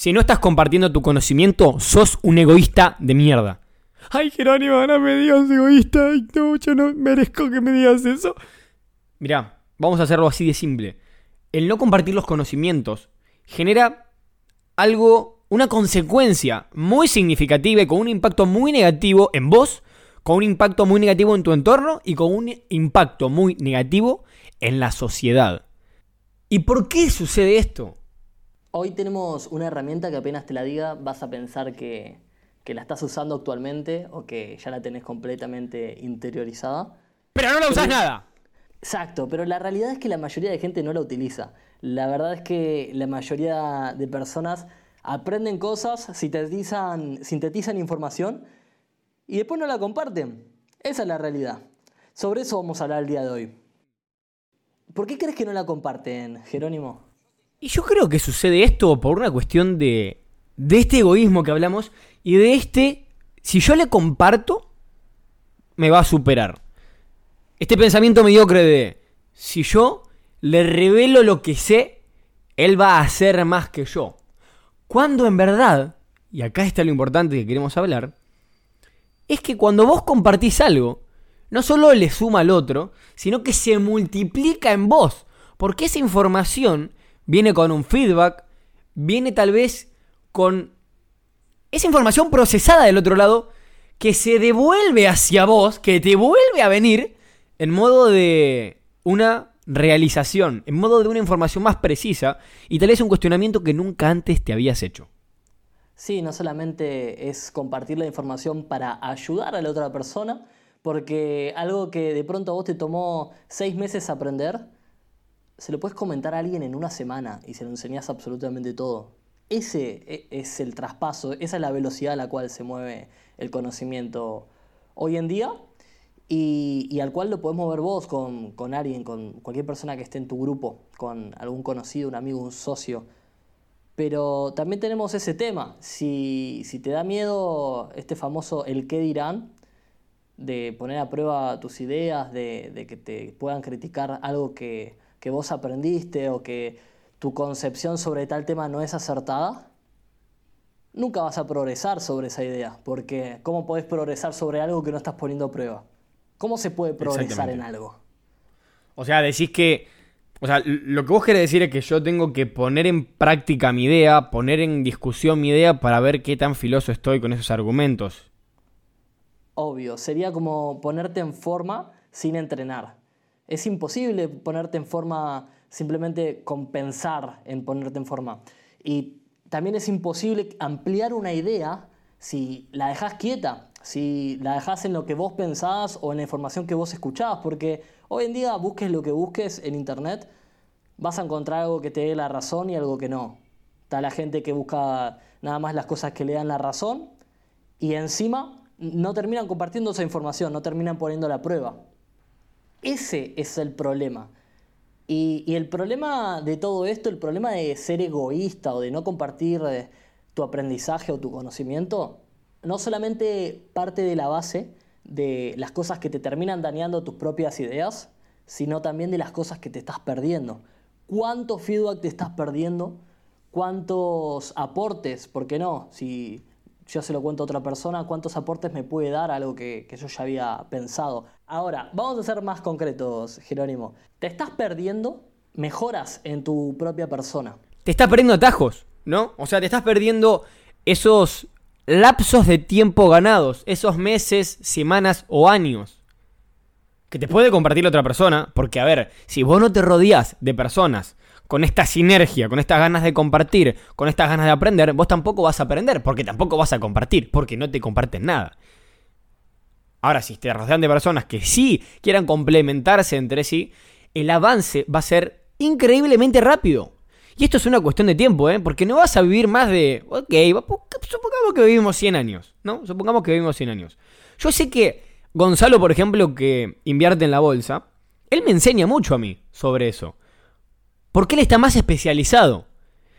Si no estás compartiendo tu conocimiento, sos un egoísta de mierda. Ay, Jerónimo, no me digas egoísta. Ay, no, yo no merezco que me digas eso. Mirá, vamos a hacerlo así de simple. El no compartir los conocimientos genera algo, una consecuencia muy significativa y con un impacto muy negativo en vos, con un impacto muy negativo en tu entorno y con un impacto muy negativo en la sociedad. ¿Y por qué sucede esto? Hoy tenemos una herramienta que apenas te la diga vas a pensar que, la estás usando actualmente o que ya la tenés completamente interiorizada. Pero no la usás nada. Exacto, pero la realidad es que la mayoría de gente no la utiliza. La verdad es que la mayoría de personas aprenden cosas, sintetizan, sintetizan información y después no la comparten. Esa es la realidad. Sobre eso vamos a hablar el día de hoy. ¿Por qué crees que no la comparten, Jerónimo? Y yo creo que sucede esto por una cuestión de, de este egoísmo que hablamos y de este, si yo le comparto, me va a superar. Este pensamiento mediocre de, si yo le revelo lo que sé, él va a hacer más que yo. Cuando en verdad, y acá está lo importante que queremos hablar, es que cuando vos compartís algo, no solo le suma al otro, sino que se multiplica en vos. Porque esa información viene con un feedback, viene tal vez con esa información procesada del otro lado que se devuelve hacia vos, que te vuelve a venir en modo de una realización, en modo de una información más precisa y tal vez un cuestionamiento que nunca antes te habías hecho. Sí, no solamente es compartir la información para ayudar a la otra persona, porque algo que de pronto a vos te tomó seis meses aprender, se lo puedes comentar a alguien en una semana y se lo enseñas absolutamente todo. Ese e, es el traspaso, esa es la velocidad a la cual se mueve el conocimiento hoy en día y, al cual lo podemos ver vos con, con, alguien, con cualquier persona que esté en tu grupo, con algún conocido, un amigo, un socio. Pero también tenemos ese tema, si, si te da miedo este famoso el qué dirán, de poner a prueba tus ideas, de, de que te puedan criticar algo que, que vos aprendiste o que tu concepción sobre tal tema no es acertada, nunca vas a progresar sobre esa idea, porque ¿cómo podés progresar sobre algo que no estás poniendo a prueba? ¿Cómo se puede progresar en algo? O sea, decís que, o sea, lo que vos querés decir es que yo tengo que poner en práctica mi idea, poner en discusión mi idea para ver qué tan filoso estoy con esos argumentos. Obvio, sería como ponerte en forma sin entrenar. Es imposible ponerte en forma, simplemente compensar en ponerte en forma. Y también es imposible ampliar una idea si la dejas quieta, si la dejas en lo que vos pensás o en la información que vos escuchás, porque hoy en día busques lo que busques en internet, vas a encontrar algo que te dé la razón y algo que no. Está la gente que busca nada más las cosas que le dan la razón y encima no terminan compartiendo esa información, no terminan poniendo la prueba. Ese es el problema. Y, el problema de todo esto, el problema de ser egoísta o de no compartir eh, tu aprendizaje o tu conocimiento, no solamente parte de la base de las cosas que te terminan dañando tus propias ideas, sino también de las cosas que te estás perdiendo. ¿Cuánto feedback te estás perdiendo? ¿Cuántos aportes? ¿Por qué no? Si yo se lo cuento a otra persona, cuántos aportes me puede dar algo que, yo ya había pensado. Ahora, vamos a ser más concretos, Jerónimo. Te estás perdiendo mejoras en tu propia persona. Te estás perdiendo atajos, ¿no? O sea, te estás perdiendo esos lapsos de tiempo ganados, esos meses, semanas o años. Que te puede compartir otra persona, porque a ver, si vos no te rodeás de personas con esta sinergia, con estas ganas de compartir, con estas ganas de aprender, vos tampoco vas a aprender, porque tampoco vas a compartir, porque no te comparten nada. Ahora, si te rodean de personas que sí quieran complementarse entre sí, el avance va a ser increíblemente rápido. Y esto es una cuestión de tiempo, ¿eh? Porque no vas a vivir más de... Ok, supongamos que vivimos 100 años, ¿no? Supongamos que vivimos 100 años. Yo sé que Gonzalo, por ejemplo, que invierte en la bolsa, él me enseña mucho a mí sobre eso. Porque él está más especializado.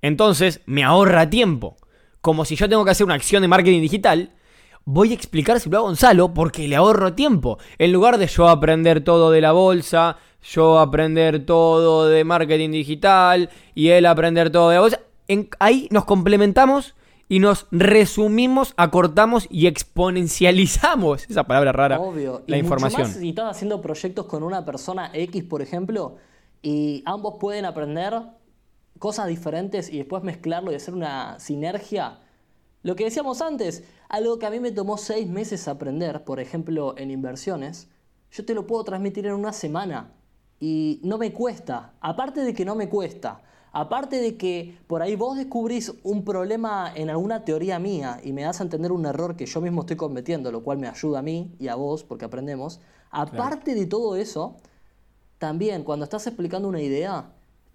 Entonces me ahorra tiempo. Como si yo tengo que hacer una acción de marketing digital, voy a explicárselo a Gonzalo porque le ahorro tiempo. En lugar de yo aprender todo de la bolsa, yo aprender todo de marketing digital y él aprender todo de la bolsa, en- ahí nos complementamos y nos resumimos, acortamos y exponencializamos, esa palabra rara, Obvio. la y mucho información. más si estás haciendo proyectos con una persona X, por ejemplo, y ambos pueden aprender cosas diferentes y después mezclarlo y hacer una sinergia. Lo que decíamos antes, algo que a mí me tomó seis meses aprender, por ejemplo, en inversiones, yo te lo puedo transmitir en una semana y no me cuesta. Aparte de que no me cuesta, aparte de que por ahí vos descubrís un problema en alguna teoría mía y me das a entender un error que yo mismo estoy cometiendo, lo cual me ayuda a mí y a vos porque aprendemos. Aparte de todo eso, también cuando estás explicando una idea,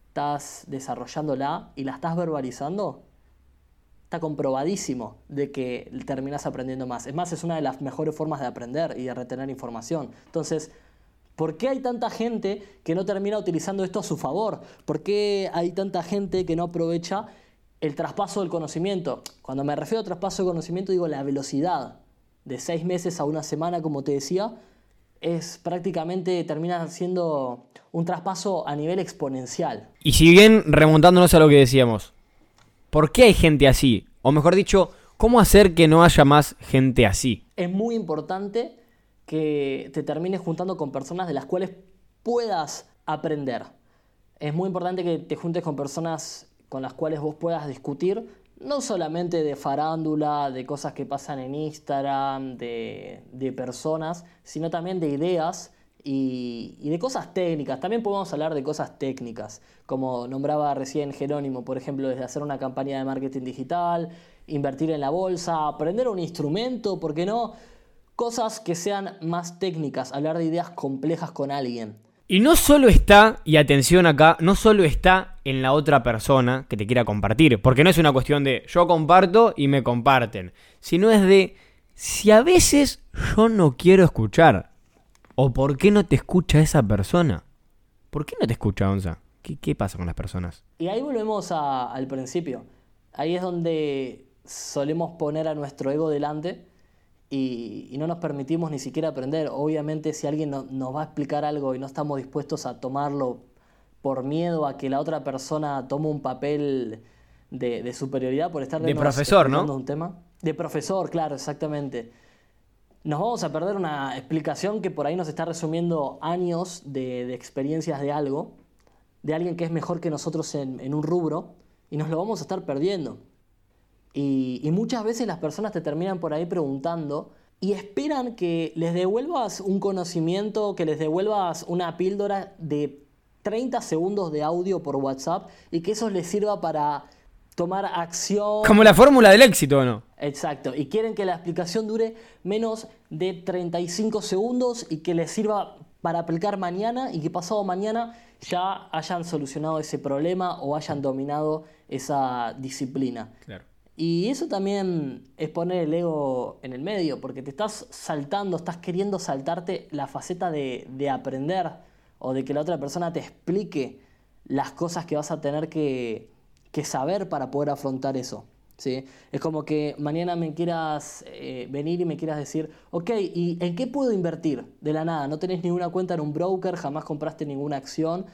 estás desarrollándola y la estás verbalizando, está comprobadísimo de que terminas aprendiendo más. Es más, es una de las mejores formas de aprender y de retener información. Entonces, ¿por qué hay tanta gente que no termina utilizando esto a su favor? ¿Por qué hay tanta gente que no aprovecha el traspaso del conocimiento? Cuando me refiero a traspaso de conocimiento, digo la velocidad de seis meses a una semana, como te decía, es prácticamente termina siendo un traspaso a nivel exponencial. Y si bien remontándonos a lo que decíamos, ¿por qué hay gente así? O mejor dicho, ¿cómo hacer que no haya más gente así? es muy importante que te termines juntando con personas de las cuales puedas aprender. Es muy importante que te juntes con personas con las cuales vos puedas discutir, no solamente de farándula, de cosas que pasan en Instagram, de, de personas, sino también de ideas y, y de cosas técnicas. También podemos hablar de cosas técnicas, como nombraba recién Jerónimo, por ejemplo, desde hacer una campaña de marketing digital, invertir en la bolsa, aprender un instrumento, ¿por qué no? Cosas que sean más técnicas, hablar de ideas complejas con alguien. Y no solo está, y atención acá, no solo está en la otra persona que te quiera compartir, porque no es una cuestión de yo comparto y me comparten, sino es de si a veces yo no quiero escuchar, o por qué no te escucha esa persona. ¿Por qué no te escucha, Onza? ¿Qué, pasa con las personas? Y ahí volvemos al principio. Ahí es donde solemos poner a nuestro ego delante y, y no nos permitimos ni siquiera aprender. Obviamente si alguien no- nos va a explicar algo y no estamos dispuestos a tomarlo por miedo a que la otra persona tome un papel de, de superioridad por estar De profesor, ¿no? un tema. De profesor, claro, exactamente. Nos vamos a perder una explicación que por ahí nos está resumiendo años de, de experiencias de algo, de alguien que es mejor que nosotros en, en un rubro, y nos lo vamos a estar perdiendo. Y, y muchas veces las personas te terminan por ahí preguntando y esperan que les devuelvas un conocimiento, que les devuelvas una píldora de 30 segundos de audio por WhatsApp y que eso les sirva para tomar acción. Como la fórmula del éxito, ¿o no? Exacto, y quieren que la explicación dure menos de 35 segundos y que les sirva para aplicar mañana y que pasado mañana ya hayan solucionado ese problema o hayan dominado esa disciplina. Claro. Y eso también es poner el ego en el medio, porque te estás saltando, estás queriendo saltarte la faceta de, de aprender o de que la otra persona te explique las cosas que vas a tener que, que saber para poder afrontar eso. ¿sí? Es como que mañana me quieras eh, venir y me quieras decir, ok, ¿y en qué puedo invertir? De la nada, no tenés ninguna cuenta en un broker, jamás compraste ninguna acción.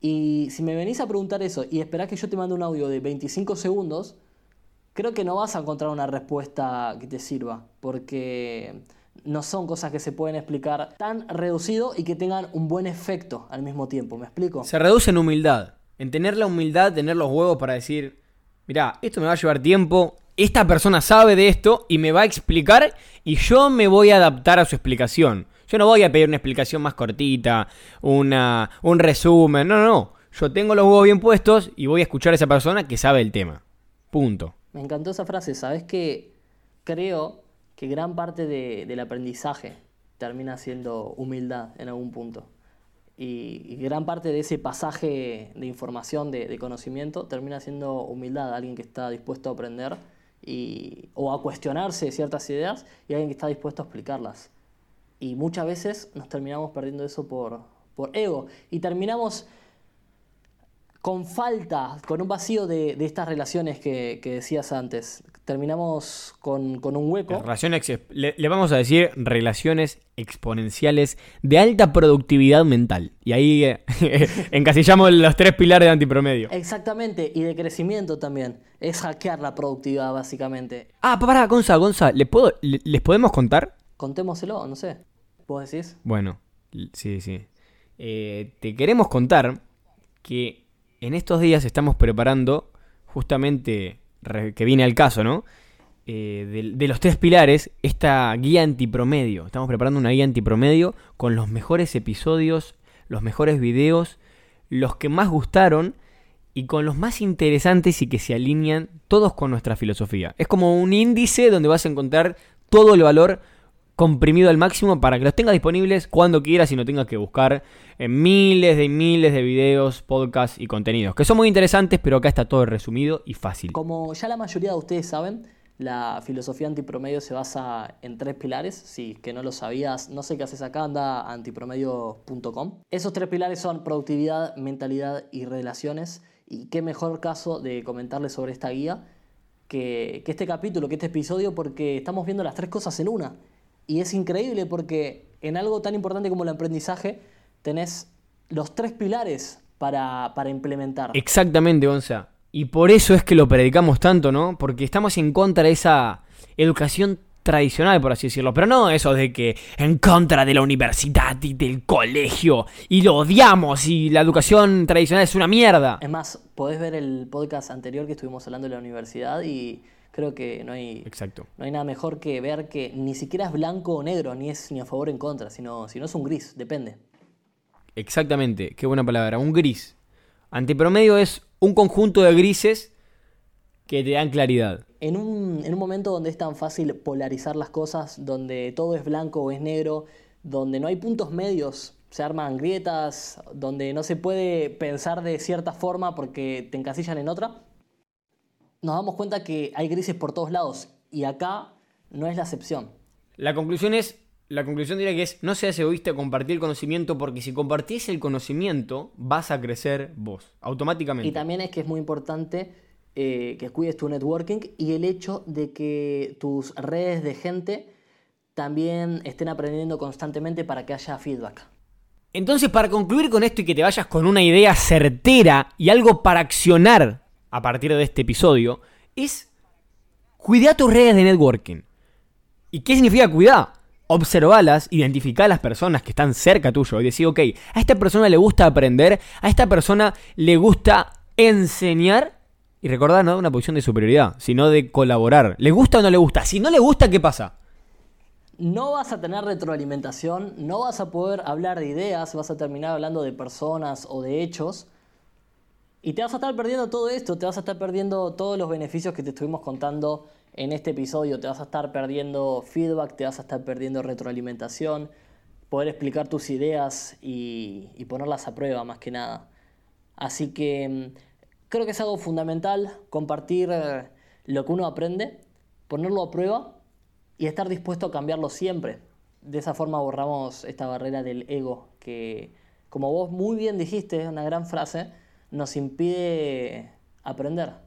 Y si me venís a preguntar eso y esperás que yo te mande un audio de 25 segundos, creo que no vas a encontrar una respuesta que te sirva, porque no son cosas que se pueden explicar tan reducido y que tengan un buen efecto al mismo tiempo. ¿Me explico? Se reduce en humildad. En tener la humildad, tener los huevos para decir, mirá, esto me va a llevar tiempo, esta persona sabe de esto y me va a explicar y yo me voy a adaptar a su explicación. Yo no voy a pedir una explicación más cortita, una, un resumen, no, no, no. Yo tengo los huevos bien puestos y voy a escuchar a esa persona que sabe el tema. Punto. Me encantó esa frase. Sabes que creo que gran parte de- del aprendizaje termina siendo humildad en algún punto. Y, gran parte de ese pasaje de información, de, conocimiento, termina siendo humildad. Alguien que está dispuesto a aprender y, o a cuestionarse ciertas ideas y alguien que está dispuesto a explicarlas. Y muchas veces nos terminamos perdiendo eso por ego. Y terminamos con falta, con un vacío de, de estas relaciones que, que decías antes. Terminamos con, con un hueco. Relaciones, le, le vamos a decir relaciones exponenciales de alta productividad mental. Y ahí eh, encasillamos los tres pilares de antipromedio. Exactamente, y de crecimiento también. Es hackear la productividad, básicamente. Ah, pa- pará, Gonza, Gonza, ¿le puedo, le- ¿les podemos contar? Contémoselo, no sé. ¿Vos decís? Bueno, sí, sí. Eh, te queremos contar que en estos días estamos preparando, justamente, que viene al caso, ¿no? Eh, de, de los tres pilares, esta guía antipromedio. Estamos preparando una guía antipromedio con los mejores episodios, los mejores videos, los que más gustaron y con los más interesantes y que se alinean todos con nuestra filosofía. Es como un índice donde vas a encontrar todo el valor comprimido al máximo para que los tengas disponibles cuando quieras y no tengas que buscar en miles de miles de videos, podcasts y contenidos, que son muy interesantes, pero acá está todo resumido y fácil. Como ya la mayoría de ustedes saben, la filosofía antipromedio se basa en tres pilares. Si que no lo sabías, no sé qué haces acá, anda a antipromedio.com. Esos tres pilares son productividad, mentalidad y relaciones. Y qué mejor caso de comentarles sobre esta guía que, que este capítulo, que este episodio, porque estamos viendo las tres cosas en una. Y es increíble porque en algo tan importante como el aprendizaje tenés los tres pilares para, para implementar. Exactamente, Gonza. Y por eso es que lo predicamos tanto, ¿no? Porque estamos en contra de esa educación tradicional, por así decirlo. Pero no eso de que en contra de la universidad y del colegio y lo odiamos y la educación tradicional es una mierda. Es más, podés ver el podcast anterior que estuvimos hablando de la universidad y creo que no hay, Exacto. no hay nada mejor que ver que ni siquiera es blanco o negro, ni es ni a favor o en contra, sino, sino es un gris, depende. Exactamente, qué buena palabra, un gris. Antipromedio es un conjunto de grises que te dan claridad. En un, en un momento donde es tan fácil polarizar las cosas, donde todo es blanco o es negro, donde no hay puntos medios, se arman grietas, donde no se puede pensar de cierta forma porque te encasillan en otra, nos damos cuenta que hay grises por todos lados y acá no es la excepción. La conclusión es, la conclusión diría que es, no seas egoísta compartir el conocimiento porque si compartís el conocimiento vas a crecer vos, automáticamente. Y también es que es muy importante eh, que cuides tu networking y el hecho de que tus redes de gente también estén aprendiendo constantemente para que haya feedback. Entonces, para concluir con esto y que te vayas con una idea certera y algo para accionar a partir de este episodio, es cuidar tus redes de networking. ¿Y qué significa cuidar? Observalas, identificar a las personas que están cerca tuyo y decir, ok, a esta persona le gusta aprender, a esta persona le gusta enseñar y recordar no de una posición de superioridad, sino de colaborar. ¿Le gusta o no le gusta? Si no le gusta, ¿qué pasa? No vas a tener retroalimentación, no vas a poder hablar de ideas, vas a terminar hablando de personas o de hechos. Y te vas a estar perdiendo todo esto, te vas a estar perdiendo todos los beneficios que te estuvimos contando en este episodio, te vas a estar perdiendo feedback, te vas a estar perdiendo retroalimentación, poder explicar tus ideas y, ponerlas a prueba más que nada. Así que mm, creo que es algo fundamental compartir eh, lo que uno aprende, ponerlo a prueba y estar dispuesto a cambiarlo siempre. De esa forma borramos esta barrera del ego que, como vos muy bien dijiste, es una gran frase, nos impide aprender.